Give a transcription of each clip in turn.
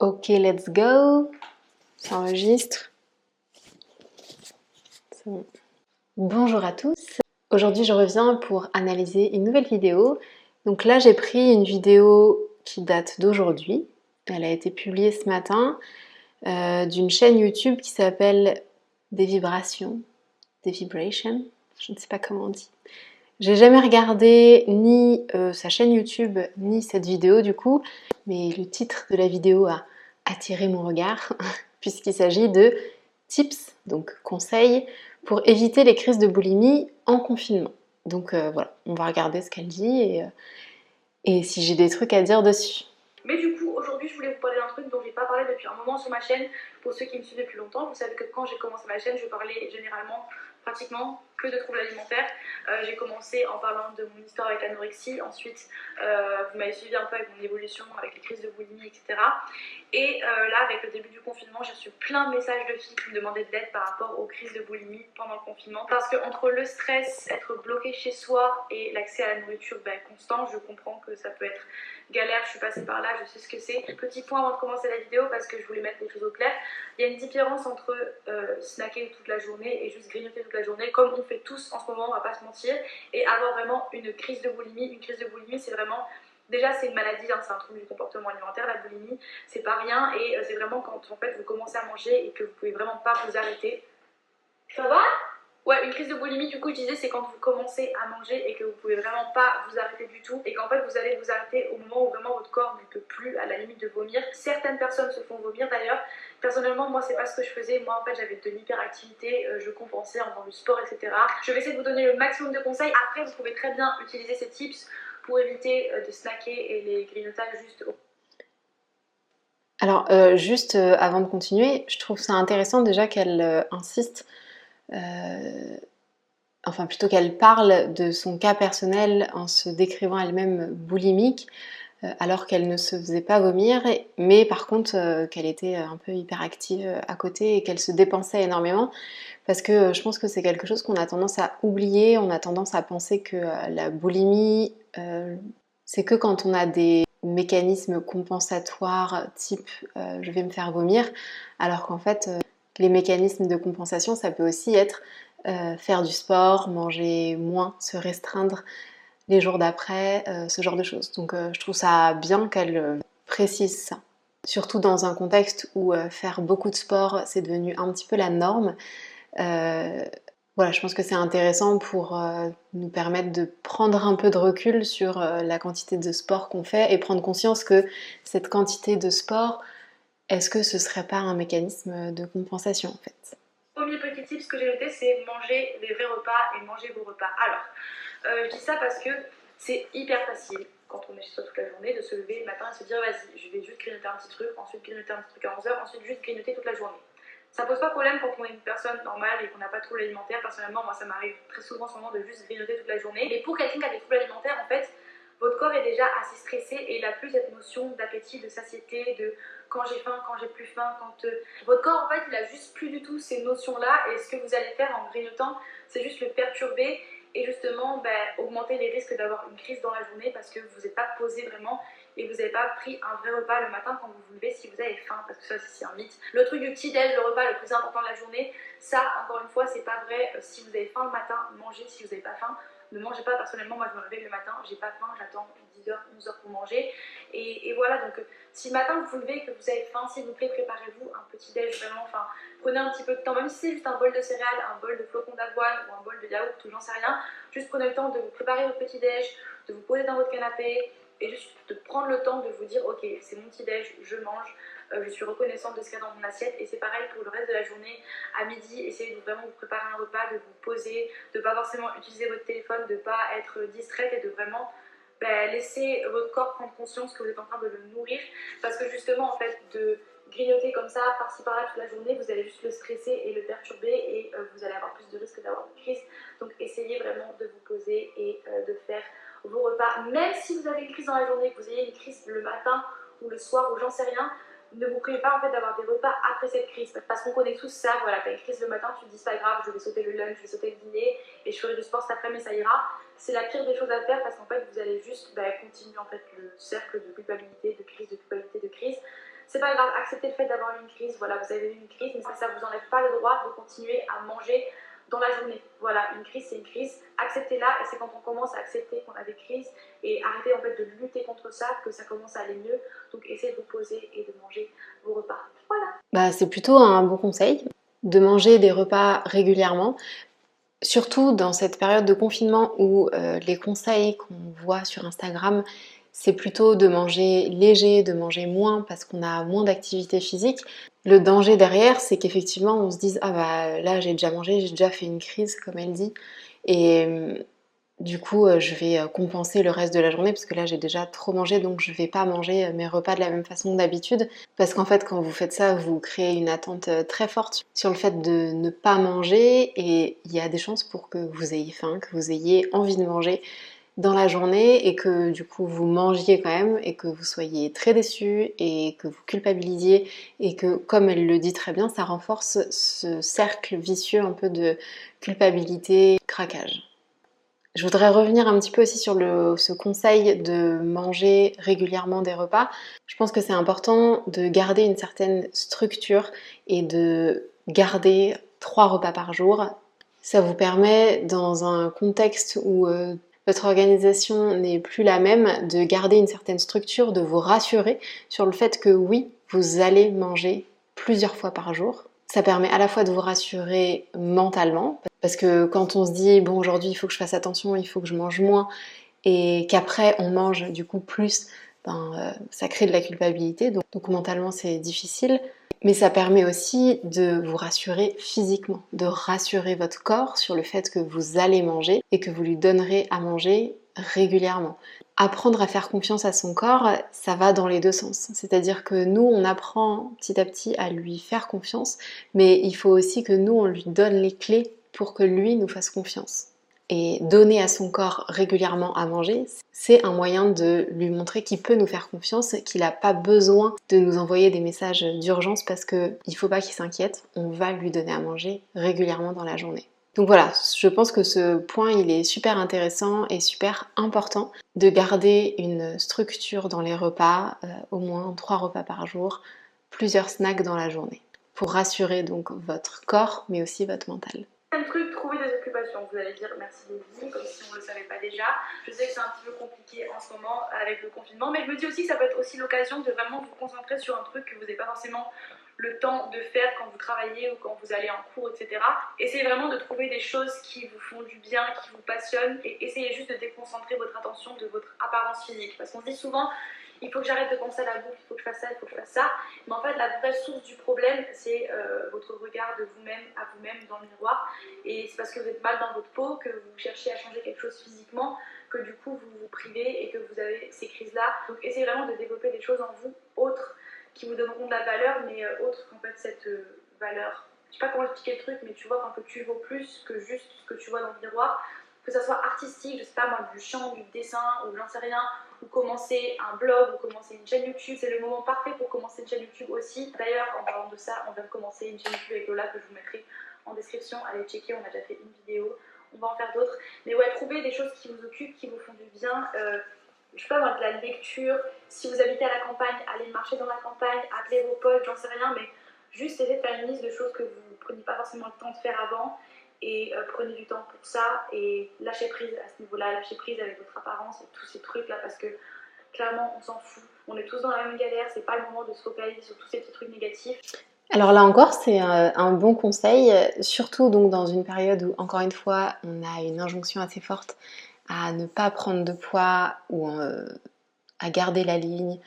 Ok, let's go. Ça enregistre. Bon. Bonjour à tous. Aujourd'hui, je reviens pour analyser une nouvelle vidéo. Donc là, j'ai pris une vidéo qui date d'aujourd'hui. Elle a été publiée ce matin euh, d'une chaîne YouTube qui s'appelle Des Vibrations, Des Vibrations, je ne sais pas comment on dit. J'ai jamais regardé ni euh, sa chaîne YouTube ni cette vidéo du coup, mais le titre de la vidéo a attiré mon regard puisqu'il s'agit de tips, donc conseils pour éviter les crises de boulimie en confinement. Donc euh, voilà, on va regarder ce qu'elle dit et, euh, et si j'ai des trucs à dire dessus. Mais du coup, aujourd'hui, je voulais vous parler d'un truc dont j'ai pas parlé depuis un moment sur ma chaîne. Pour ceux qui me suivent depuis longtemps, vous savez que quand j'ai commencé ma chaîne, je parlais généralement pratiquement que de troubles alimentaires. Euh, j'ai commencé en parlant de mon histoire avec l'anorexie, ensuite euh, vous m'avez suivi un peu avec mon évolution, avec les crises de boulimie, etc. Et euh, là, avec le début du confinement, j'ai reçu plein de messages de filles qui me demandaient de l'aide par rapport aux crises de boulimie pendant le confinement. Parce que entre le stress, être bloqué chez soi et l'accès à la nourriture ben, constant, je comprends que ça peut être galère, je suis passée par là, je sais ce que c'est. Petit point avant de commencer la vidéo parce que je voulais mettre les choses au clair. Il y a une différence entre snacker toute la journée et juste grignoter toute la journée, comme on fait tous en ce moment, on va pas se mentir, et avoir vraiment une crise de boulimie. Une crise de boulimie, c'est vraiment Déjà, c'est une maladie, hein, c'est un trouble du comportement alimentaire, la boulimie, c'est pas rien, et euh, c'est vraiment quand en fait vous commencez à manger et que vous pouvez vraiment pas vous arrêter. Ça va? Ouais, une crise de boulimie, du coup, je disais, c'est quand vous commencez à manger et que vous pouvez vraiment pas vous arrêter du tout et qu'en fait vous allez vous arrêter au moment où vraiment votre corps ne peut plus, à la limite de vomir. Certaines personnes se font vomir d'ailleurs. Personnellement, moi, c'est pas ce que je faisais. Moi, en fait, j'avais de l'hyperactivité, euh, je compensais en faisant du sport, etc. Je vais essayer de vous donner le maximum de conseils. Après, vous pouvez très bien utiliser ces tips pour éviter euh, de snacker et les grignotages juste au alors, euh, juste avant de continuer, je trouve ça intéressant déjà qu'elle insiste, euh, enfin plutôt qu'elle parle de son cas personnel en se décrivant elle-même boulimique, euh, alors qu'elle ne se faisait pas vomir, mais par contre euh, qu'elle était un peu hyperactive à côté et qu'elle se dépensait énormément, parce que je pense que c'est quelque chose qu'on a tendance à oublier, on a tendance à penser que la boulimie, c'est que quand on a des mécanismes compensatoires type je vais me faire vomir, alors qu'en fait les mécanismes de compensation ça peut aussi être euh, faire du sport, manger moins, se restreindre les jours d'après, euh, ce genre de choses. Donc euh, je trouve ça bien qu'elle précise ça. Surtout dans un contexte où faire beaucoup de sport c'est devenu un petit peu la norme. Voilà, je pense que c'est intéressant pour nous permettre de prendre un peu de recul sur la quantité de sport qu'on fait et prendre conscience que cette quantité de sport, est-ce que ce serait pas un mécanisme de compensation en fait? Premier petit tip que j'ai noté, c'est manger les vrais repas et manger vos repas. Alors, euh, je dis ça parce que c'est hyper facile quand on est chez soi toute la journée de se lever le matin et se dire vas-y, je vais juste grignoter un petit truc, ensuite grignoter un petit truc à 11h, ensuite juste grignoter toute la journée. Ça pose pas problème quand on est une personne normale et qu'on n'a pas de troubles alimentaires. Personnellement, moi ça m'arrive très souvent en ce moment de juste grignoter toute la journée. Mais pour quelqu'un qui a des troubles alimentaires, en fait, votre corps est déjà assez stressé et il n'a plus cette notion d'appétit, de satiété, de quand j'ai faim, quand j'ai plus faim, quand euh, votre corps en fait il a juste plus du tout ces notions là et ce que vous allez faire en grignotant c'est juste le perturber et justement ben, augmenter les risques d'avoir une crise dans la journée parce que vous n'êtes pas posé vraiment et vous n'avez pas pris un vrai repas le matin quand vous vous levez si vous avez faim parce que ça c'est un mythe. Le truc du petit déj, le repas le plus important de la journée, ça encore une fois c'est pas vrai. Euh, si vous avez faim le matin, mangez. Si vous n'avez pas faim, ne mangez pas. Personnellement, moi je me réveille le matin, j'ai pas faim, j'attends 10h, 11h pour manger. Et, et voilà, donc euh, si le matin vous vous levez, que vous avez faim, s'il vous plaît, préparez-vous un petit déj vraiment. Enfin, prenez un petit peu de temps, même si c'est un bol de céréales, un bol de flocons d'avoine ou un bol de yaourt, ou j'en sais rien. Juste prenez le temps de vous préparer votre petit déj, de vous poser dans votre canapé et juste de prendre le temps de vous dire ok, c'est mon petit déj, je mange. Euh, je suis reconnaissante de ce qu'il y a dans mon assiette et c'est pareil pour le reste de la journée. À midi, essayez de vraiment vous préparer un repas, de vous poser, de pas forcément utiliser votre téléphone, de pas être distraite et de vraiment ben, laisser votre corps prendre conscience que vous êtes en train de le nourrir parce que justement en fait de grignoter comme ça par-ci par-là toute la journée, vous allez juste le stresser et le perturber et euh, vous allez avoir plus de risques d'avoir une crise. Donc essayez vraiment de vous poser et euh, de faire vos repas. Même si vous avez une crise dans la journée, que vous ayez une crise le matin ou le soir ou j'en sais rien, ne vous priez pas en d'avoir des repas après cette crise parce qu'on connaît tous ça, voilà, t'as une crise le matin, tu te dis c'est pas grave, je vais sauter le lunch, je vais sauter le dîner et je ferai du sport cet après-midi, ça ira. C'est la pire des choses à faire parce qu'en vous allez juste bah, continuer le cercle de culpabilité, de crise, de culpabilité, de crise. c'est pas grave, acceptez le fait d'avoir une crise. Voilà, vous avez eu une crise, mais ça, ça vous enlève pas le droit de continuer à manger dans la journée. Voilà, une crise, c'est une crise. Acceptez-la et c'est quand on commence à accepter qu'on a des crises et arrêter en fait de lutter contre ça que ça commence à aller mieux. Donc essayez de vous poser et de manger vos repas. Voilà. Bah, c'est plutôt un bon conseil de manger des repas régulièrement. Surtout dans cette période de confinement où euh, les conseils qu'on voit sur Instagram, c'est plutôt de manger léger, de manger moins parce qu'on a moins d'activité physique. Le danger derrière, c'est qu'effectivement, on se dise Ah bah là, j'ai déjà mangé, j'ai déjà fait une crise, comme elle dit. Et euh, du coup, euh, je vais euh, compenser le reste de la journée parce que là, j'ai déjà trop mangé, donc je vais pas manger mes repas de la même façon d'habitude. Parce qu'en fait, quand vous faites ça, vous créez une attente très forte sur le fait de ne pas manger et il y a des chances pour que vous ayez faim, que vous ayez envie de manger dans la journée et que du coup vous mangiez quand même et que vous soyez très déçu et que vous culpabilisiez et que comme elle le dit très bien, ça renforce ce cercle vicieux un peu de culpabilité, craquage. Je voudrais revenir un petit peu aussi sur ce conseil de manger régulièrement des repas. Je pense que c'est important de garder une certaine structure et de garder trois repas par jour. Ça vous permet dans un contexte où euh, votre organisation n'est plus la même, de garder une certaine structure, de vous rassurer sur le fait que oui, vous allez manger plusieurs fois par jour. Ça permet à la fois de vous rassurer mentalement, parce que quand on se dit, bon, aujourd'hui, il faut que je fasse attention, il faut que je mange moins, et qu'après, on mange du coup plus, ben, euh, ça crée de la culpabilité, donc mentalement, c'est difficile mais ça permet aussi de vous rassurer physiquement, de rassurer votre corps sur le fait que vous allez manger et que vous lui donnerez à manger régulièrement. Apprendre à faire confiance à son corps, ça va dans les deux sens. C'est-à-dire que nous, on apprend petit à petit à lui faire confiance, mais il faut aussi que nous, on lui donne les clés pour que lui nous fasse confiance et donner à son corps régulièrement à manger, c'est un moyen de lui montrer qu'il peut nous faire confiance, qu'il n'a pas besoin de nous envoyer des messages d'urgence parce qu'il ne faut pas qu'il s'inquiète, on va lui donner à manger régulièrement dans la journée. Donc voilà, je pense que ce point il est super intéressant et super important de garder une structure dans les repas, euh, au moins trois repas par jour, plusieurs snacks dans la journée, pour rassurer donc votre corps mais aussi votre mental. Un truc, trouver des occupations. Vous allez dire merci Lily, comme si on ne le savait pas déjà. Je sais que c'est un petit peu compliqué en ce moment avec le confinement, mais je me dis aussi que ça peut être aussi l'occasion de vraiment vous concentrer sur un truc que vous n'avez pas forcément le temps de faire quand vous travaillez ou quand vous allez en cours, etc. Essayez vraiment de trouver des choses qui vous font du bien, qui vous passionnent, et essayez juste de déconcentrer votre attention de votre apparence physique. Parce qu'on dit souvent, il faut que j'arrête de penser à la bouffe, il faut que je fasse ça, il faut que je fasse ça. Mais en fait, la vraie source du problème, c'est euh, votre regard de vous-même à vous-même dans le miroir. Et c'est parce que vous êtes mal dans votre peau, que vous cherchez à changer quelque chose physiquement, que du coup vous vous privez et que vous avez ces crises-là. Donc essayez vraiment de développer des choses en vous autres qui vous donneront de la valeur, mais euh, autres qu'en fait cette euh, valeur. Je sais pas comment expliquer le truc, mais tu vois, quand que tu vaux plus que juste ce que tu vois dans le miroir, que ça soit artistique, je sais pas moi, du chant, du dessin, ou j'en sais rien, ou commencer un blog, ou commencer une chaîne YouTube, c'est le moment parfait pour commencer une chaîne YouTube aussi. D'ailleurs, en parlant de ça, on vient de commencer une chaîne YouTube avec Lola que je vous mettrai en description. Allez checker, on a déjà fait une vidéo, on va en faire d'autres. Mais ouais, trouvez des choses qui vous occupent, qui vous font du bien. Euh, je pas moi, de la lecture. Si vous habitez à la campagne, allez marcher dans la campagne, appelez vos potes, j'en sais rien, mais juste essayez de faire une liste de choses que vous ne preniez pas forcément le temps de faire avant et euh, prenez du temps pour ça et lâchez prise à ce niveau-là, lâchez prise avec votre apparence et tous ces trucs-là parce que clairement on s'en fout. On est tous dans la même galère, c'est pas le moment de se focaliser sur tous ces petits trucs négatifs. Alors là encore, c'est euh, un bon conseil, surtout donc dans une période où, encore une fois, on a une injonction assez forte à ne pas prendre de poids ou euh, à garder la ligne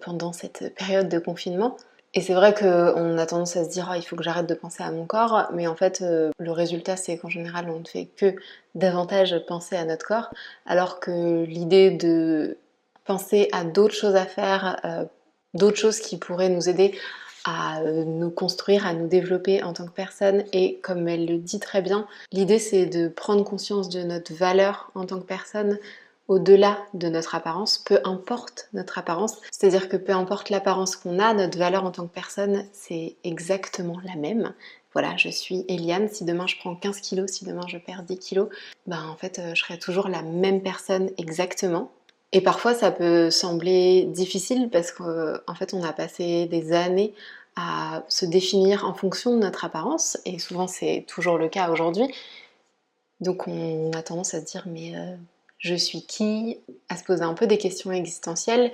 pendant cette période de confinement. Et c'est vrai qu'on a tendance à se dire oh, il faut que j'arrête de penser à mon corps, mais en fait euh, le résultat c'est qu'en général on ne fait que davantage penser à notre corps, alors que l'idée de penser à d'autres choses à faire, euh, d'autres choses qui pourraient nous aider à euh, nous construire, à nous développer en tant que personne. Et comme elle le dit très bien, l'idée c'est de prendre conscience de notre valeur en tant que personne, au-delà de notre apparence, peu importe notre apparence. C'est-à-dire que peu importe l'apparence qu'on a, notre valeur en tant que personne, c'est exactement la même. Voilà, je suis Eliane, si demain je prends 15 kilos, si demain je perds 10 kilos, ben en fait euh, je serai toujours la même personne exactement. Et parfois ça peut sembler difficile parce qu'en fait on a passé des années à se définir en fonction de notre apparence, et souvent c'est toujours le cas aujourd'hui. Donc on a tendance à se dire mais euh, je suis qui À se poser un peu des questions existentielles.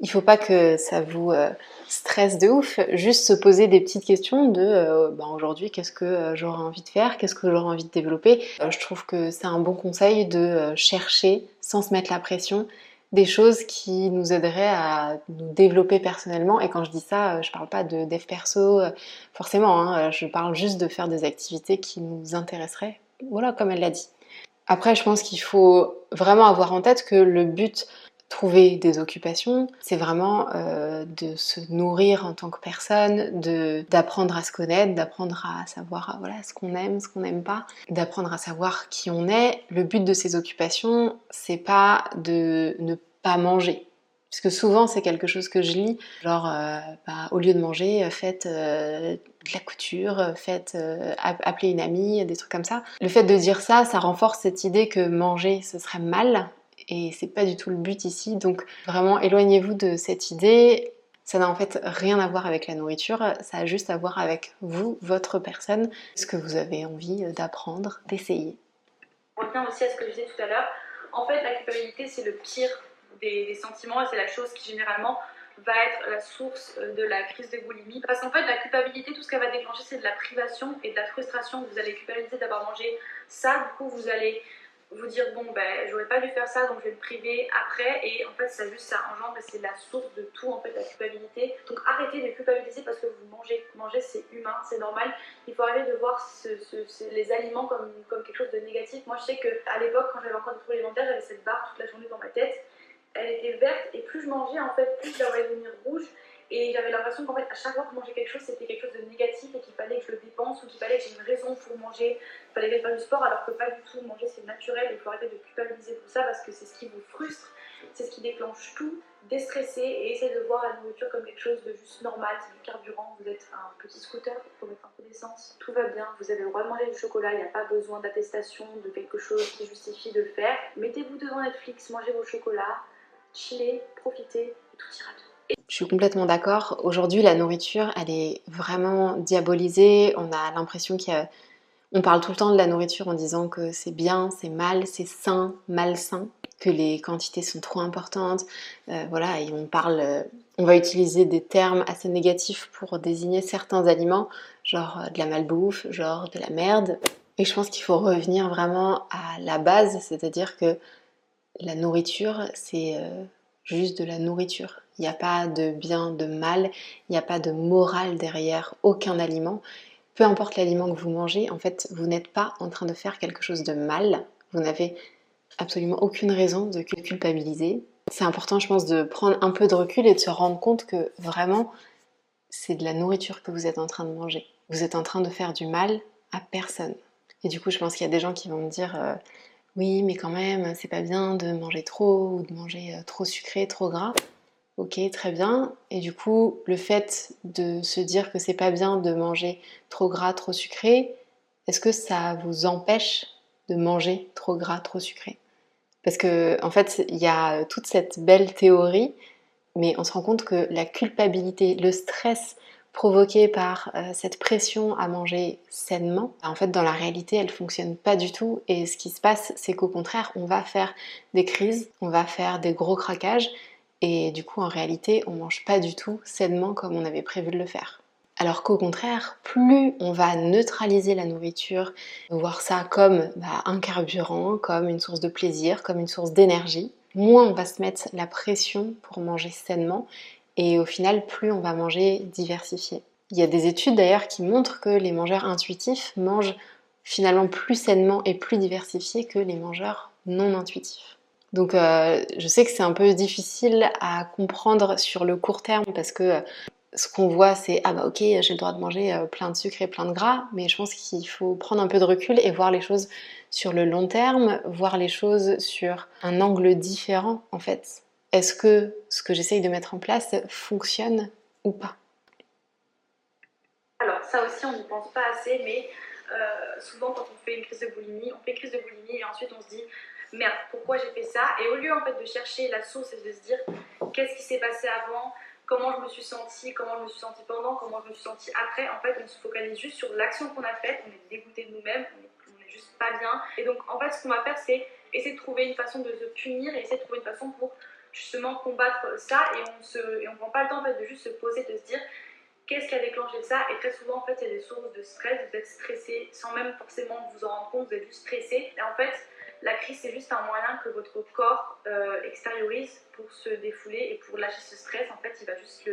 Il faut pas que ça vous euh, stresse de ouf, juste se poser des petites questions de euh, bah, aujourd'hui qu'est-ce que j'aurais envie de faire, qu'est-ce que j'aurais envie de développer? je trouve que c'est un bon conseil de chercher sans se mettre la pression des choses qui nous aideraient à nous développer personnellement. Et quand je dis ça, euh, je parle pas de dev perso, euh, forcément, hein, euh, je parle juste de faire des activités qui nous intéresseraient. Voilà, comme elle l'a dit. Après, je pense qu'il faut vraiment avoir en tête que le but, trouver des occupations, c'est vraiment de se nourrir en tant que personne, d'apprendre à se connaître, d'apprendre à savoir voilà, ce qu'on aime, ce qu'on n'aime pas, d'apprendre à savoir qui on est. Le but de ces occupations, c'est pas de ne pas manger. Parce que souvent, c'est quelque chose que je lis, genre, euh, bah, au lieu de manger, euh, faites euh, de la couture, faites appeler une amie, des trucs comme ça. Le fait de dire ça, ça renforce cette idée que manger, ce serait mal, et c'est pas du tout le but ici. Donc, vraiment, éloignez-vous de cette idée. Ça n'a en fait rien à voir avec la nourriture, ça a juste à voir avec vous, votre personne, ce que vous avez envie d'apprendre, d'essayer. On revient aussi à ce que je disais tout à l'heure. En fait, la culpabilité, c'est le pire des, sentiments et c'est la chose qui généralement va être la source euh, de la crise de boulimie. Parce qu'en fait, la culpabilité, tout ce qu'elle va déclencher, c'est de la privation et de la frustration. Vous allez culpabiliser d'avoir mangé ça, du coup, vous allez vous dire bon ben j'aurais pas dû faire ça donc je vais me priver après. Et en fait ça juste ça engendre c'est la source de tout en fait la culpabilité. Donc arrêtez de culpabiliser parce que vous mangez. Manger c'est humain c'est normal. Il faut arrêter de voir les aliments comme, comme quelque chose de négatif. Moi je sais que à l'époque quand j'avais encore des troubles alimentaires j'avais cette barre toute la journée dans ma tête elle était verte et plus je mangeais en fait, plus elle allait devenir rouge. Et j'avais l'impression qu'en fait, à chaque fois que je mangeais quelque chose, c'était quelque chose de négatif et qu'il fallait que je le dépense ou qu'il fallait que j'ai une raison pour manger, il fallait que je fasse du sport, alors que pas du tout. Manger, c'est naturel. Il faut arrêter de culpabiliser pour ça parce que c'est ce qui vous frustre, c'est ce qui déclenche tout. Déstresser et essayer de voir la nourriture comme quelque chose de juste normal, c'est du carburant. Vous êtes un petit scooter, faut mettre un peu d'essence. Tout va bien, vous avez le droit de manger du chocolat, il n'y a pas besoin d'attestation de quelque chose qui justifie de le faire. Mettez-vous devant Netflix, mangez vos chocolats chiller, profiter, tout ira bien. Je suis complètement d'accord. Aujourd'hui, la nourriture, elle est vraiment diabolisée. On a l'impression qu'il y a... On parle tout le temps de la nourriture en disant que c'est bien, c'est mal, c'est sain, malsain, que les quantités sont trop importantes. Euh, voilà, et on parle... On va utiliser des termes assez négatifs pour désigner certains aliments, genre euh, de la malbouffe, genre de la merde. Et je pense qu'il faut revenir vraiment à la base, c'est-à-dire que la nourriture, c'est euh, juste de la nourriture. Il n'y a pas de bien, de mal, il n'y a pas de morale derrière aucun aliment. Peu importe l'aliment que vous mangez, en fait, vous n'êtes pas en train de faire quelque chose de mal. Vous n'avez absolument aucune raison de culpabiliser. C'est important, je pense, de prendre un peu de recul et de se rendre compte que vraiment, c'est de la nourriture que vous êtes en train de manger. Vous êtes en train de faire du mal à personne. Et du coup, je pense qu'il y a des gens qui vont me dire euh, oui, mais quand même, c'est pas bien de manger trop ou de manger euh, trop sucré, trop gras. Ok, très bien. Et du coup, le fait de se dire que c'est pas bien de manger trop gras, trop sucré, est-ce que ça vous empêche de manger trop gras, trop sucré? Parce que en fait, il y a toute cette belle théorie, mais on se rend compte que la culpabilité, le stress provoquée par euh, cette pression à manger sainement, en fait dans la réalité elle fonctionne pas du tout et ce qui se passe c'est qu'au contraire on va faire des crises, on va faire des gros craquages et du coup en réalité on mange pas du tout sainement comme on avait prévu de le faire. Alors qu'au contraire, plus on va neutraliser la nourriture, voir ça comme bah, un carburant, comme une source de plaisir, comme une source d'énergie, moins on va se mettre la pression pour manger sainement et au final, plus on va manger diversifié. Il y a des études d'ailleurs qui montrent que les mangeurs intuitifs mangent finalement plus sainement et plus diversifié que les mangeurs non intuitifs. Donc euh, je sais que c'est un peu difficile à comprendre sur le court terme parce que euh, ce qu'on voit c'est ah bah ok j'ai le droit de manger euh, plein de sucre et plein de gras mais je pense qu'il faut prendre un peu de recul et voir les choses sur le long terme, voir les choses sur un angle différent en fait est-ce que ce que j'essaye de mettre en place fonctionne ou pas? Alors ça aussi on n'y pense pas assez, mais euh, souvent quand on fait une crise de boulimie, on fait une crise de boulimie et ensuite on se dit merde, pourquoi j'ai fait ça? Et au lieu en fait de chercher la source et de se dire qu'est-ce qui s'est passé avant, comment je me suis sentie, comment je me suis sentie pendant, comment je me suis sentie après, en fait on se focalise juste sur l'action qu'on a faite, on est dégoûté de nous-mêmes, on, est juste pas bien. Et donc en fait ce qu'on va faire c'est essayer de trouver une façon de se punir et essayer de trouver une façon pour justement combattre ça et on se prend pas le temps en fait de juste se poser, de se dire qu'est-ce qui a déclenché ça Et très souvent, en fait, il y a des sources de stress. Vous êtes stressé sans même forcément vous en rendre compte, vous êtes juste stressé. Et en fait, la crise, c'est juste un moyen que votre corps euh, extériorise pour se défouler et pour lâcher ce stress. En fait, il va juste.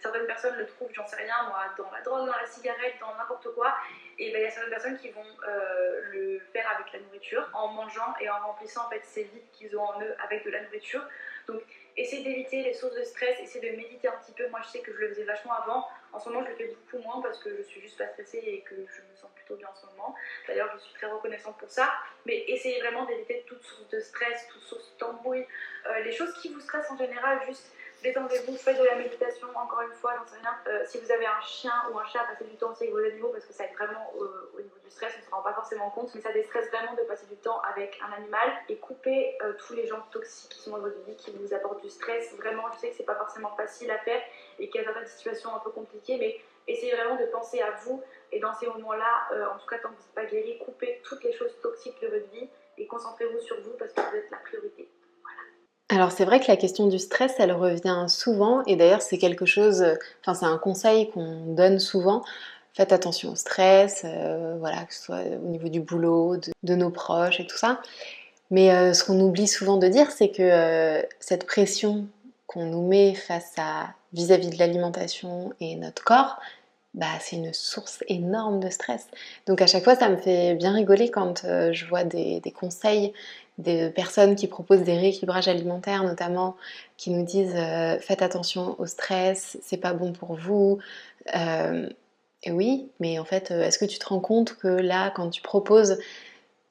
Certaines personnes le trouvent, j'en sais rien, moi, dans la drogue, dans la cigarette, dans n'importe quoi. Et ben, il y a certaines personnes qui vont euh, le faire avec la nourriture, en mangeant et en remplissant en fait ces vides qu'ils ont en eux avec de la nourriture. Donc, essayez d'éviter les sources de stress, essayez de méditer un petit peu. Moi, je sais que je le faisais vachement avant. En ce moment, je le fais beaucoup moins parce que je suis juste pas stressée et que je me sens plutôt bien en ce moment. D'ailleurs, je suis très reconnaissante pour ça. Mais essayez vraiment d'éviter toute source de stress, toute source d'embrouille, euh, les choses qui vous stressent en général, juste détendez-vous, faites de la méditation, encore une fois, j'en sais rien. Euh, si vous avez un chien ou un chat, passez du temps aussi avec vos animaux parce que ça aide vraiment au niveau du stress, on ne se rend pas forcément compte, mais ça déstresse vraiment de passer du temps avec un animal et couper euh, tous les gens toxiques qui sont dans votre vie, qui vous apportent du stress. Vraiment, je sais que c'est pas forcément facile à faire et qu'il y a certaines situations un peu compliquées, mais essayez vraiment de penser à vous et dans ces moments-là, euh, en tout cas tant que vous n'êtes pas guéri, coupez toutes les choses toxiques de votre vie et concentrez-vous sur vous parce que vous êtes la priorité. Alors c'est vrai que la question du stress, elle revient souvent et d'ailleurs c'est quelque chose, enfin c'est un conseil qu'on donne souvent. Faites attention au stress, euh, voilà, que ce soit au niveau du boulot, de, nos proches et tout ça. Mais euh, ce qu'on oublie souvent de dire, c'est que euh, cette pression qu'on nous met face à vis-à-vis de l'alimentation et notre corps, bah, c'est une source énorme de stress. Donc à chaque fois, ça me fait bien rigoler quand je vois des conseils des personnes qui proposent des rééquilibrages alimentaires notamment, qui nous disent euh, faites attention au stress, c'est pas bon pour vous. Euh, oui, mais en fait, euh, est-ce que tu te rends compte que là, quand tu proposes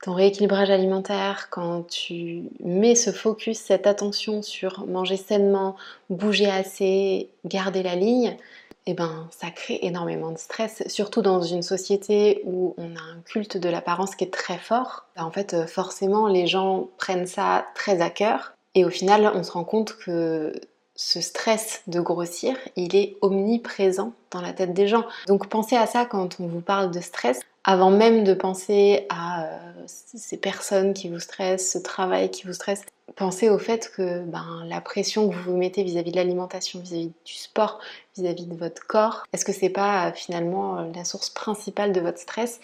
ton rééquilibrage alimentaire, quand tu mets ce focus, cette attention sur manger sainement, bouger assez, garder la ligne, eh ben, ça crée énormément de stress, surtout dans une société où on a un culte de l'apparence qui est très fort. Ben, en fait, euh, forcément, les gens prennent ça très à cœur et au final, on se rend compte que ce stress de grossir, il est omniprésent dans la tête des gens. Donc pensez à ça quand on vous parle de stress, avant même de penser à euh, ces personnes qui vous stressent, ce travail qui vous stresse. Pensez au fait que ben, la pression que vous vous mettez vis-à-vis de l'alimentation, vis-à-vis du sport, vis-à-vis de votre corps, est-ce que c'est pas finalement euh, la source principale de votre stress?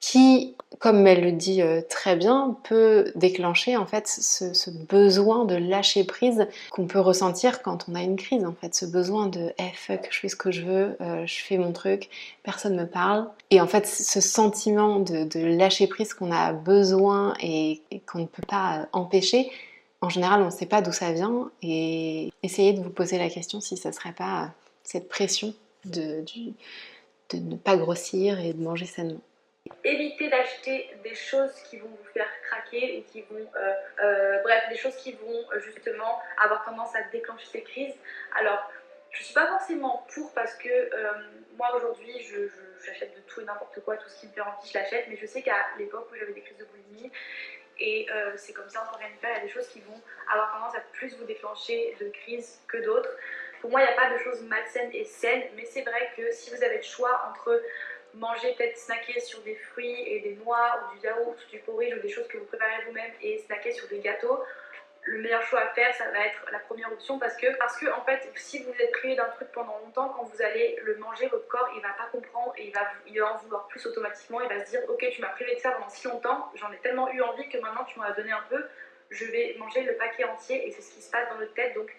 Qui, comme elle le dit euh, très bien, peut déclencher en fait ce, besoin de lâcher prise qu'on peut ressentir quand on a une crise en fait, ce besoin de eh fuck, je fais ce que je veux, euh, je fais mon truc, personne me parle. Et en fait, ce sentiment de, lâcher prise qu'on a besoin et, qu'on ne peut pas empêcher, en général, on ne sait pas d'où ça vient et essayez de vous poser la question si ce ne serait pas cette pression de ne pas grossir et de manger sainement. Évitez d'acheter des choses qui vont vous faire craquer ou qui vont, euh, euh, bref, des choses qui vont euh, justement avoir tendance à déclencher ces crises. Alors, je suis pas forcément pour parce que moi aujourd'hui, j'achète de tout et n'importe quoi, tout ce qui me fait envie, je l'achète, mais je sais qu'à l'époque où j'avais des crises de boulimie, et c'est comme ça, rien faire, il y a des choses qui vont avoir tendance à plus vous déclencher de crises que d'autres. Pour moi, il n'y a pas de choses malsaines et saines, mais c'est vrai que si vous avez le choix entre manger, peut-être snacker sur des fruits et des noix ou du yaourt ou du porridge ou des choses que vous préparez vous-même et snacker sur des gâteaux, le meilleur choix à faire, ça va être la première option parce que, parce que en fait, si vous êtes privé d'un truc pendant longtemps, quand vous allez le manger, votre corps il va pas comprendre et il va, il va en vouloir plus automatiquement. Il va se dire, ok, tu m'as privé de ça pendant si longtemps, j'en ai tellement eu envie que maintenant tu m'en as donné un peu, je vais manger le paquet entier et c'est ce qui se passe dans notre tête. Donc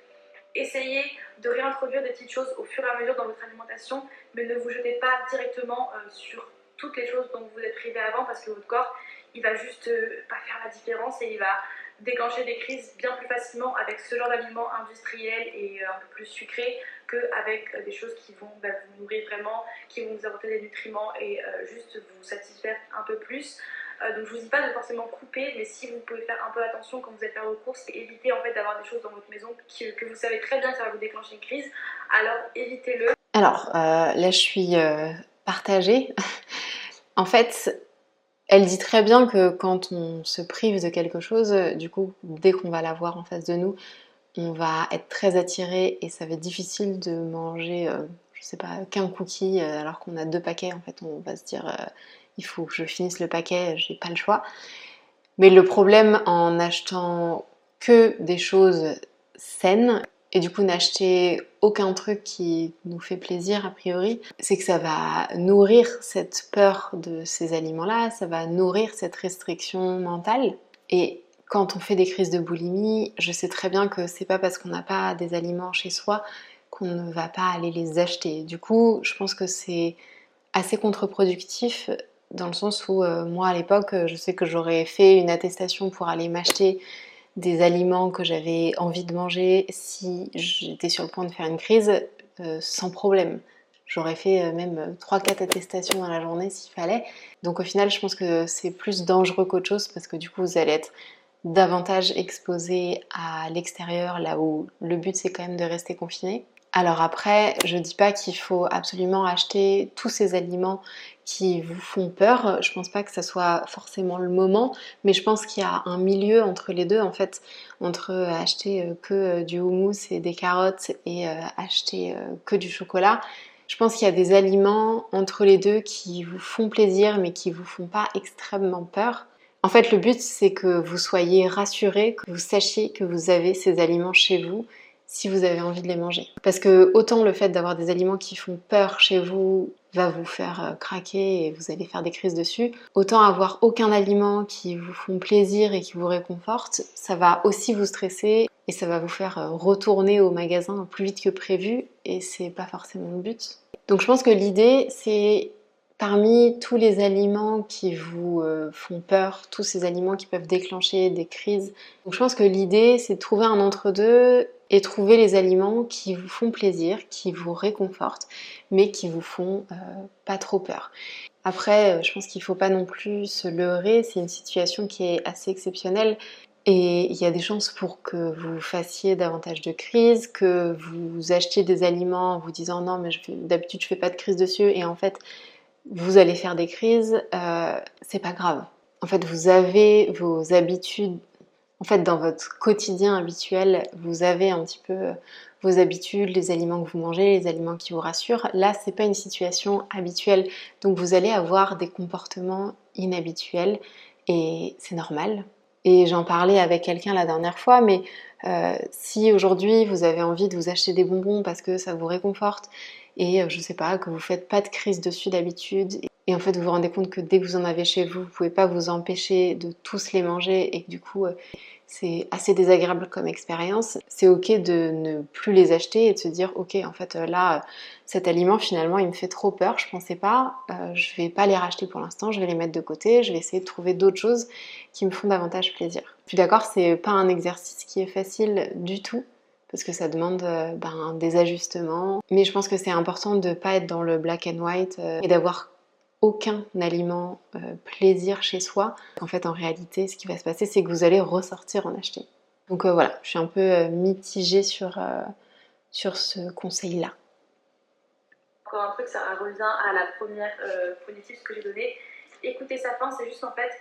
essayez de réintroduire des petites choses au fur et à mesure dans votre alimentation, mais ne vous jetez pas directement euh, sur toutes les choses dont vous êtes privé avant parce que votre corps, il va juste euh, pas faire la différence et il va déclencher des crises bien plus facilement avec ce genre d'aliments industriels et euh, un peu plus sucrés qu'avec des choses qui vont bah, vous nourrir vraiment, qui vont vous apporter des nutriments et juste vous satisfaire un peu plus. Euh, donc je vous dis pas de forcément couper, mais si vous pouvez faire un peu attention quand vous êtes faire vos courses et éviter en fait d'avoir des choses dans votre maison que vous savez très bien que ça va vous déclencher une crise, alors évitez-le. Alors euh, là je suis euh, partagée. en fait, Elle dit très bien que quand on se prive de quelque chose, du coup, dès qu'on va la voir en face de nous, on va être très attiré et ça va être difficile de manger, je sais pas, qu'un cookie alors qu'on a deux paquets. En fait, on va se dire, il faut que je finisse le paquet, j'ai pas le choix. Mais le problème en achetant que des choses saines et du coup n'acheter aucun truc qui nous fait plaisir a priori, c'est que ça va nourrir cette peur de ces aliments-là, ça va nourrir cette restriction mentale. Et quand on fait des crises de boulimie, je sais très bien que c'est pas parce qu'on n'a pas des aliments chez soi qu'on ne va pas aller les acheter. Du coup, je pense que c'est assez contre-productif dans le sens où euh, moi à l'époque, je sais que j'aurais fait une attestation pour aller m'acheter des aliments que j'avais envie de manger si j'étais sur le point de faire une crise euh, sans problème. J'aurais fait euh, même 3-4 attestations dans la journée s'il fallait. Donc au final, je pense que c'est plus dangereux qu'autre chose parce que du coup, vous allez être davantage exposé à l'extérieur, là où le but c'est quand même de rester confiné. Alors après, je dis pas qu'il faut absolument acheter tous ces aliments qui vous font peur. Je pense pas que ça soit forcément le moment, mais je pense qu'il y a un milieu entre les deux en fait, entre acheter euh, que euh, du houmous et des carottes et euh, acheter que du chocolat. Je pense qu'il y a des aliments entre les deux qui vous font plaisir mais qui vous font pas extrêmement peur. En fait, le but, c'est que vous soyez rassuré, que vous sachiez que vous avez ces aliments chez vous si vous avez envie de les manger. Parce que autant le fait d'avoir des aliments qui font peur chez vous va vous faire euh, craquer et vous allez faire des crises dessus, autant avoir aucun aliment qui vous font plaisir et qui vous réconforte, ça va aussi vous stresser et ça va vous faire euh, retourner au magasin plus vite que prévu et c'est pas forcément le but. Donc je pense que l'idée c'est Parmi tous les aliments qui vous euh, font peur, tous ces aliments qui peuvent déclencher des crises, je pense que l'idée c'est de trouver un entre-deux et trouver les aliments qui vous font plaisir, qui vous réconfortent, mais qui vous font euh, pas trop peur. Après, euh, je pense qu'il ne faut pas non plus se leurrer, c'est une situation qui est assez exceptionnelle. Et il y a des chances pour que vous fassiez davantage de crises, que vous achetiez des aliments en vous disant non mais d'habitude je fais pas de crise dessus et en fait vous allez faire des crises, euh, c'est pas grave. En fait, vous avez vos habitudes. En fait, dans votre quotidien habituel, vous avez un petit peu euh, vos habitudes, les aliments que vous mangez, les aliments qui vous rassurent. Là, c'est pas une situation habituelle, donc vous allez avoir des comportements inhabituels et c'est normal. Et j'en parlais avec quelqu'un la dernière fois, mais euh, si aujourd'hui vous avez envie de vous acheter des bonbons parce que ça vous réconforte et euh, je sais pas, que vous faites pas de crise dessus d'habitude et en fait vous vous rendez compte que dès que vous en avez chez vous, vous pouvez pas vous empêcher de tous les manger et que du coup euh, c'est assez désagréable comme expérience, c'est ok de ne plus les acheter et de se dire ok en fait euh, là cet aliment finalement il me fait trop peur, je pensais pas, je vais pas les racheter pour l'instant, je vais les mettre de côté, je vais essayer de trouver d'autres choses qui me font davantage plaisir. Je suis d'accord, c'est pas un exercice qui est facile du tout, parce que ça demande euh, ben, des ajustements. Mais je pense que c'est important de ne pas être dans le black and white euh, et d'avoir aucun aliment euh, plaisir chez soi. En fait, en réalité, ce qui va se passer, c'est que vous allez ressortir en acheter. Donc voilà, je suis un peu mitigée sur, sur ce conseil-là. Encore un truc, ça revient à la première politique que j'ai donnée. Écouter sa faim, c'est juste en fait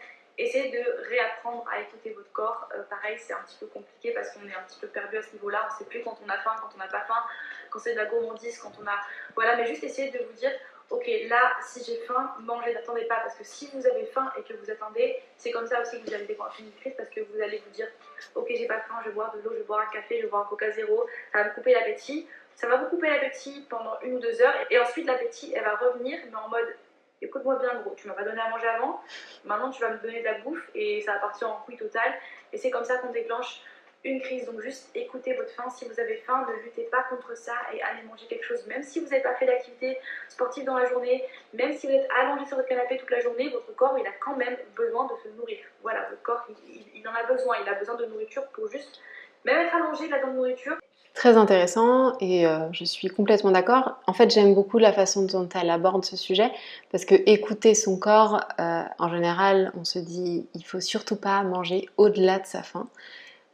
Essayez de réapprendre à écouter votre corps. Euh, pareil, c'est un petit peu compliqué parce qu'on est un petit peu perdu à ce niveau-là. On ne sait plus quand on a faim, quand on n'a pas faim, quand c'est de la gourmandise, quand on a. Voilà, mais juste essayez de vous dire ok, là, si j'ai faim, mangez, n'attendez pas. Parce que si vous avez faim et que vous attendez, c'est comme ça aussi que vous allez déclencher une crise parce que vous allez vous dire ok, j'ai pas faim, je vais boire de l'eau, je vais boire un café, je vais boire un coca zéro, ça va me couper l'appétit. Ça va vous couper l'appétit pendant une ou deux heures et ensuite l'appétit, elle va revenir, mais en mode écoute-moi bien gros, tu m'as pas donné à manger avant, maintenant tu vas me donner de la bouffe et ça va partir en couille totale. Et c'est comme ça qu'on déclenche une crise. Donc juste écoutez votre faim. Si vous avez faim, ne luttez pas contre ça et allez manger quelque chose. Même si vous n'avez pas fait d'activité sportive dans la journée, même si vous êtes allongé sur votre canapé toute la journée, votre corps il a quand même besoin de se nourrir. Voilà, votre corps il, en a besoin. Il a besoin de nourriture pour juste, même être allongé là dans la nourriture, Très intéressant et euh, je suis complètement d'accord. En fait, j'aime beaucoup la façon dont elle aborde ce sujet parce que écouter son corps, euh, en général, on se dit il faut surtout pas manger au-delà de sa faim,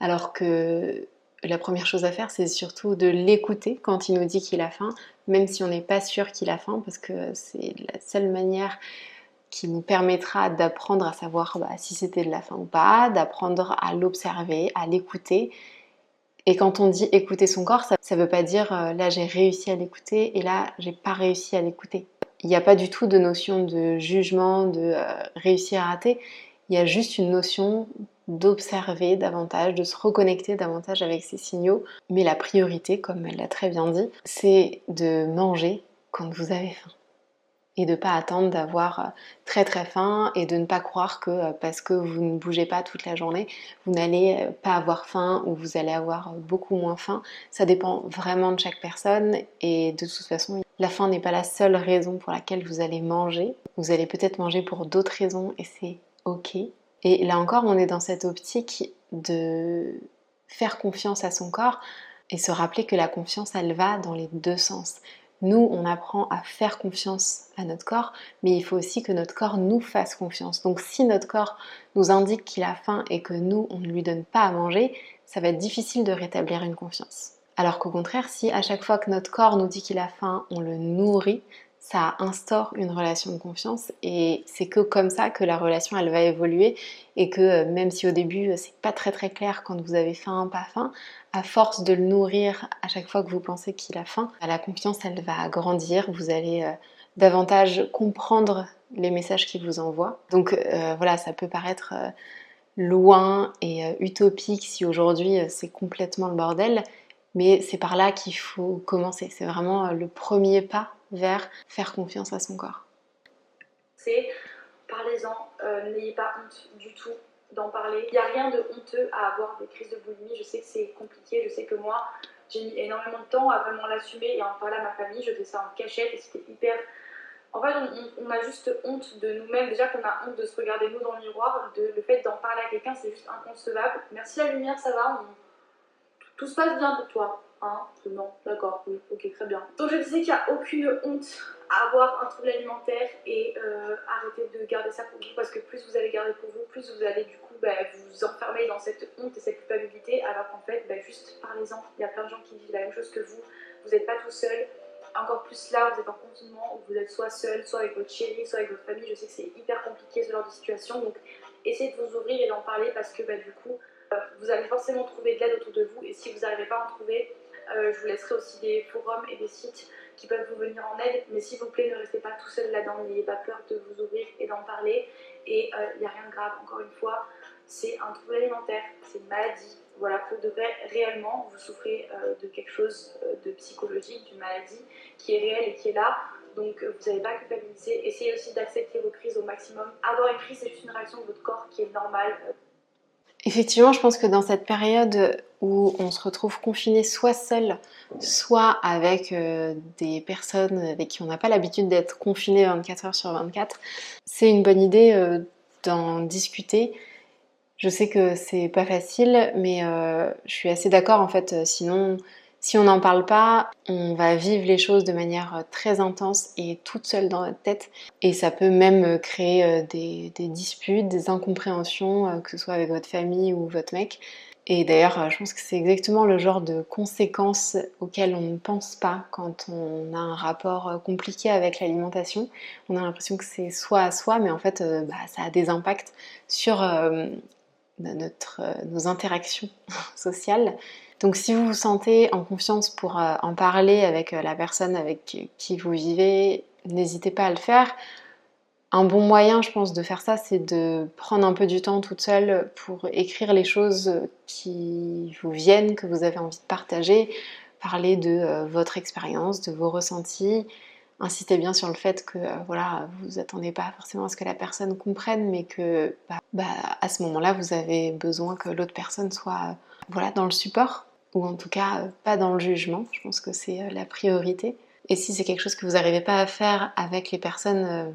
alors que la première chose à faire, c'est surtout de l'écouter quand il nous dit qu'il a faim, même si on n'est pas sûr qu'il a faim, parce que c'est la seule manière qui nous permettra d'apprendre à savoir bah, si c'était de la faim ou pas, d'apprendre à l'observer, à l'écouter. Et quand on dit écouter son corps, ça ne veut pas dire euh, là j'ai réussi à l'écouter et là j'ai pas réussi à l'écouter. Il n'y a pas du tout de notion de jugement, de euh, réussir à rater. Il y a juste une notion d'observer davantage, de se reconnecter davantage avec ces signaux. Mais la priorité, comme elle l'a très bien dit, c'est de manger quand vous avez faim et de ne pas attendre d'avoir euh, très très faim et de ne pas croire que euh, parce que vous ne bougez pas toute la journée, vous n'allez euh, pas avoir faim ou vous allez avoir beaucoup moins faim. Ça dépend vraiment de chaque personne et de toute façon, la faim n'est pas la seule raison pour laquelle vous allez manger. Vous allez peut-être manger pour d'autres raisons et c'est ok. Et là encore, on est dans cette optique de faire confiance à son corps et se rappeler que la confiance, elle va dans les deux sens. Nous, on apprend à faire confiance à notre corps, mais il faut aussi que notre corps nous fasse confiance. Donc si notre corps nous indique qu'il a faim et que nous, on ne lui donne pas à manger, ça va être difficile de rétablir une confiance. Alors qu'au contraire, si à chaque fois que notre corps nous dit qu'il a faim, on le nourrit, ça instaure une relation de confiance et c'est que comme ça que la relation elle va évoluer et que euh, même si au début euh, c'est pas très très clair quand vous avez faim, pas faim, à force de le nourrir à chaque fois que vous pensez qu'il a faim, bah, la confiance elle va grandir, vous allez euh, davantage comprendre les messages qu'il vous envoie. Donc voilà, ça peut paraître loin et utopique si aujourd'hui c'est complètement le bordel, mais c'est par là qu'il faut commencer. C'est vraiment le premier pas vers faire confiance à son corps. C'est parlez-en, euh, n'ayez pas honte du tout d'en parler. Il n'y a rien de honteux à avoir des crises de boulimie. Je sais que c'est compliqué, je sais que moi j'ai mis énormément de temps à vraiment l'assumer et en parler à ma famille. Je faisais ça en cachette et c'était hyper. En fait, on, a juste honte de nous-mêmes. Déjà qu'on a honte de se regarder nous dans le miroir, de, le fait d'en parler à quelqu'un, c'est juste inconcevable. Merci la lumière, ça va. Tout se passe bien pour toi. Non, d'accord, oui, ok, très bien. Donc je disais qu'il n'y a aucune honte à avoir un trouble alimentaire et euh, arrêtez de garder ça pour vous parce que plus vous allez garder pour vous, plus vous allez du coup bah, vous enfermer dans cette honte et cette culpabilité alors qu'en fait, bah, juste parlez-en. Il y a plein de gens qui vivent la même chose que vous. Vous n'êtes pas tout seul. Encore plus là, vous êtes en confinement où vous êtes soit seul, soit avec votre chérie, soit avec votre famille. Je sais que c'est hyper compliqué ce genre de situation. Donc essayez de vous ouvrir et d'en parler parce que bah, du coup, euh, vous allez forcément trouver de l'aide autour de vous et si vous n'arrivez pas à en trouver, euh, je vous laisserai aussi des forums et des sites qui peuvent vous venir en aide. Mais s'il vous plaît, ne restez pas tout seul là-dedans. N'ayez pas peur de vous ouvrir et d'en parler. Et il euh, n'y a rien de grave, encore une fois. C'est un trouble alimentaire, c'est une maladie. Voilà, pour de vrai, réellement, vous souffrez euh, de quelque chose de psychologique, d'une maladie qui est réelle et qui est là. Donc vous n'avez pas à culpabiliser. Essayez aussi d'accepter vos crises au maximum. Avoir une crise, c'est juste une réaction de votre corps qui est normale. Effectivement, je pense que dans cette période où on se retrouve confiné soit seul, soit avec euh, des personnes avec qui on n'a pas l'habitude d'être confiné 24 heures sur 24, c'est une bonne idée euh, d'en discuter. Je sais que c'est pas facile, mais euh, je suis assez d'accord en fait. Sinon, si on n'en parle pas, on va vivre les choses de manière euh, très intense et toute seule dans notre tête. Et ça peut même euh, créer euh, des, disputes, des incompréhensions, que ce soit avec votre famille ou votre mec. Et d'ailleurs, je pense que c'est exactement le genre de conséquences auxquelles on ne pense pas quand on a un rapport compliqué avec l'alimentation. On a l'impression que c'est soi à soi, mais en fait, bah, ça a des impacts sur notre, nos interactions sociales. Donc si vous vous sentez en confiance pour euh, en parler avec euh, la personne avec qui vous vivez, n'hésitez pas à le faire. Un bon moyen, je pense, de faire ça, c'est de prendre un peu du temps toute seule pour écrire les choses qui vous viennent, que vous avez envie de partager, parler de euh, votre expérience, de vos ressentis. Insistez bien sur le fait que voilà, vous attendez pas forcément à ce que la personne comprenne, mais que bah, bah, à ce moment-là, vous avez besoin que l'autre personne soit voilà, dans le support, ou en tout cas euh, pas dans le jugement. Je pense que c'est euh, la priorité. Et si c'est quelque chose que vous n'arrivez pas à faire avec les personnes euh,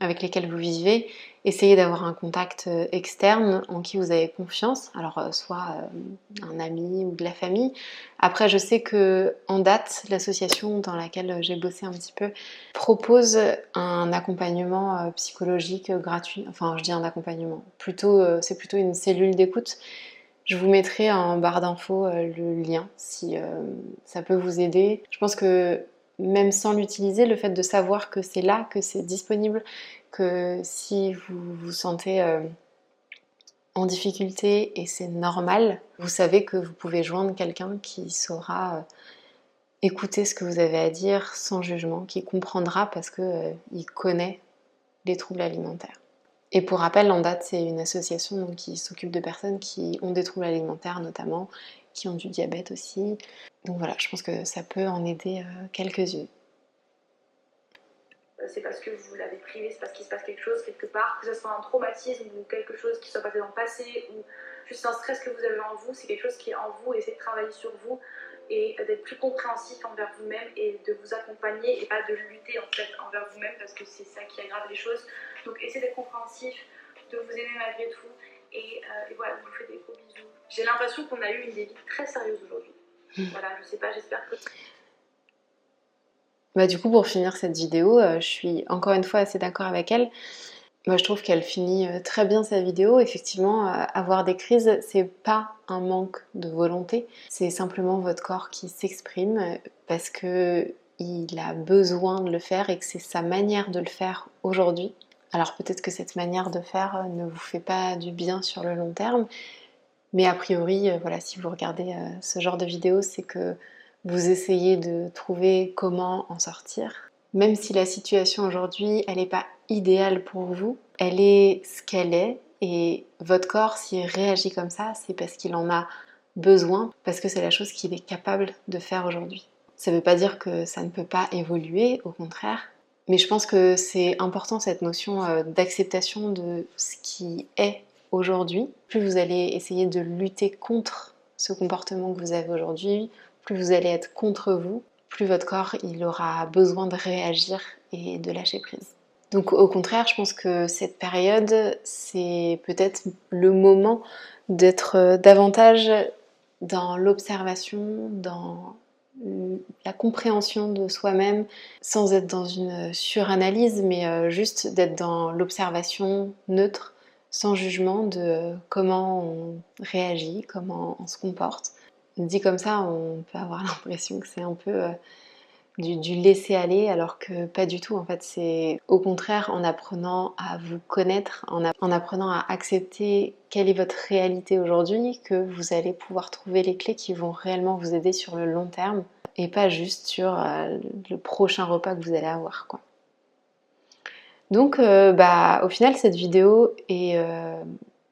avec lesquelles vous vivez, essayez d'avoir un contact externe en qui vous avez confiance, alors soit un ami ou de la famille. Après, je sais que en date, l'association dans laquelle j'ai bossé un petit peu propose un accompagnement psychologique gratuit. Enfin, je dis un accompagnement. Plutôt, c'est plutôt une cellule d'écoute je vous mettrai en barre d'infos euh, le lien si euh, ça peut vous aider. Je pense que même sans l'utiliser, le fait de savoir que c'est là, que c'est disponible, que si vous vous sentez euh, en difficulté et c'est normal, vous savez que vous pouvez joindre quelqu'un qui saura écouter ce que vous avez à dire sans jugement, qui comprendra parce qu'il connaît les troubles alimentaires. Et pour rappel, l'ANDAT, c'est une association qui s'occupe de personnes qui ont des troubles alimentaires notamment, qui ont du diabète aussi. Donc voilà, je pense que ça peut en aider quelques-unes. Euh, c'est parce que vous l'avez privé, c'est parce qu'il se passe quelque chose quelque part, que ce soit un traumatisme ou quelque chose qui soit passé dans le passé ou juste un stress que vous avez en vous, c'est quelque chose qui est en vous, essayez de travailler sur vous et d'être plus compréhensif envers vous-même et de vous accompagner et pas de lutter en fait envers vous-même parce que c'est ça qui aggrave les choses. Donc essayez d'être compréhensif, de vous aimer malgré tout et, euh, voilà, je vous fais des gros bisous. J'ai l'impression qu'on a eu une vie très sérieuse aujourd'hui. Mmh. Voilà, je sais pas, j'espère que... Bah, du coup, pour finir cette vidéo, euh, je suis encore une fois assez d'accord avec elle. Moi, je trouve qu'elle finit euh, très bien sa vidéo. Effectivement, avoir des crises, c'est pas un manque de volonté, c'est simplement votre corps qui s'exprime parce que il a besoin de le faire et que c'est sa manière de le faire aujourd'hui. Alors peut-être que cette manière de faire ne vous fait pas du bien sur le long terme, mais a priori, voilà, si vous regardez ce genre de vidéo, c'est que vous essayez de trouver comment en sortir. Même si la situation aujourd'hui, elle n'est pas idéale pour vous, elle est ce qu'elle est et votre corps, s'il réagit comme ça, c'est parce qu'il en a besoin, parce que c'est la chose qu'il est capable de faire aujourd'hui. Ça ne veut pas dire que ça ne peut pas évoluer, au contraire, mais je pense que c'est important cette notion euh, d'acceptation de ce qui est aujourd'hui. Plus vous allez essayer de lutter contre ce comportement que vous avez aujourd'hui, plus vous allez être contre vous, plus votre corps il aura besoin de réagir et de lâcher prise. Donc au contraire, je pense que cette période, c'est peut-être le moment d'être davantage dans l'observation, dans la compréhension de soi-même, sans être dans une suranalyse, mais euh, juste d'être dans l'observation neutre, sans jugement de comment on réagit, comment on se comporte. Dit comme ça, on peut avoir l'impression que c'est un peu euh, du, laisser aller, alors que pas du tout. En fait, c'est au contraire en apprenant à vous connaître, en, apprenant à accepter quelle est votre réalité aujourd'hui, que vous allez pouvoir trouver les clés qui vont réellement vous aider sur le long terme et pas juste sur euh, le prochain repas que vous allez avoir. Quoi. Donc, euh, bah, au final, cette vidéo est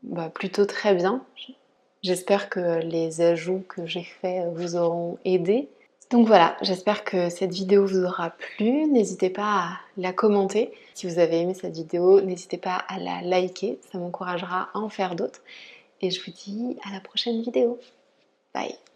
bah, plutôt très bien. J'espère que les ajouts que j'ai faits vous auront aidé. Donc voilà, j'espère que cette vidéo vous aura plu. N'hésitez pas à la commenter. Si vous avez aimé cette vidéo, n'hésitez pas à la liker. Ça m'encouragera à en faire d'autres. Et je vous dis à la prochaine vidéo. Bye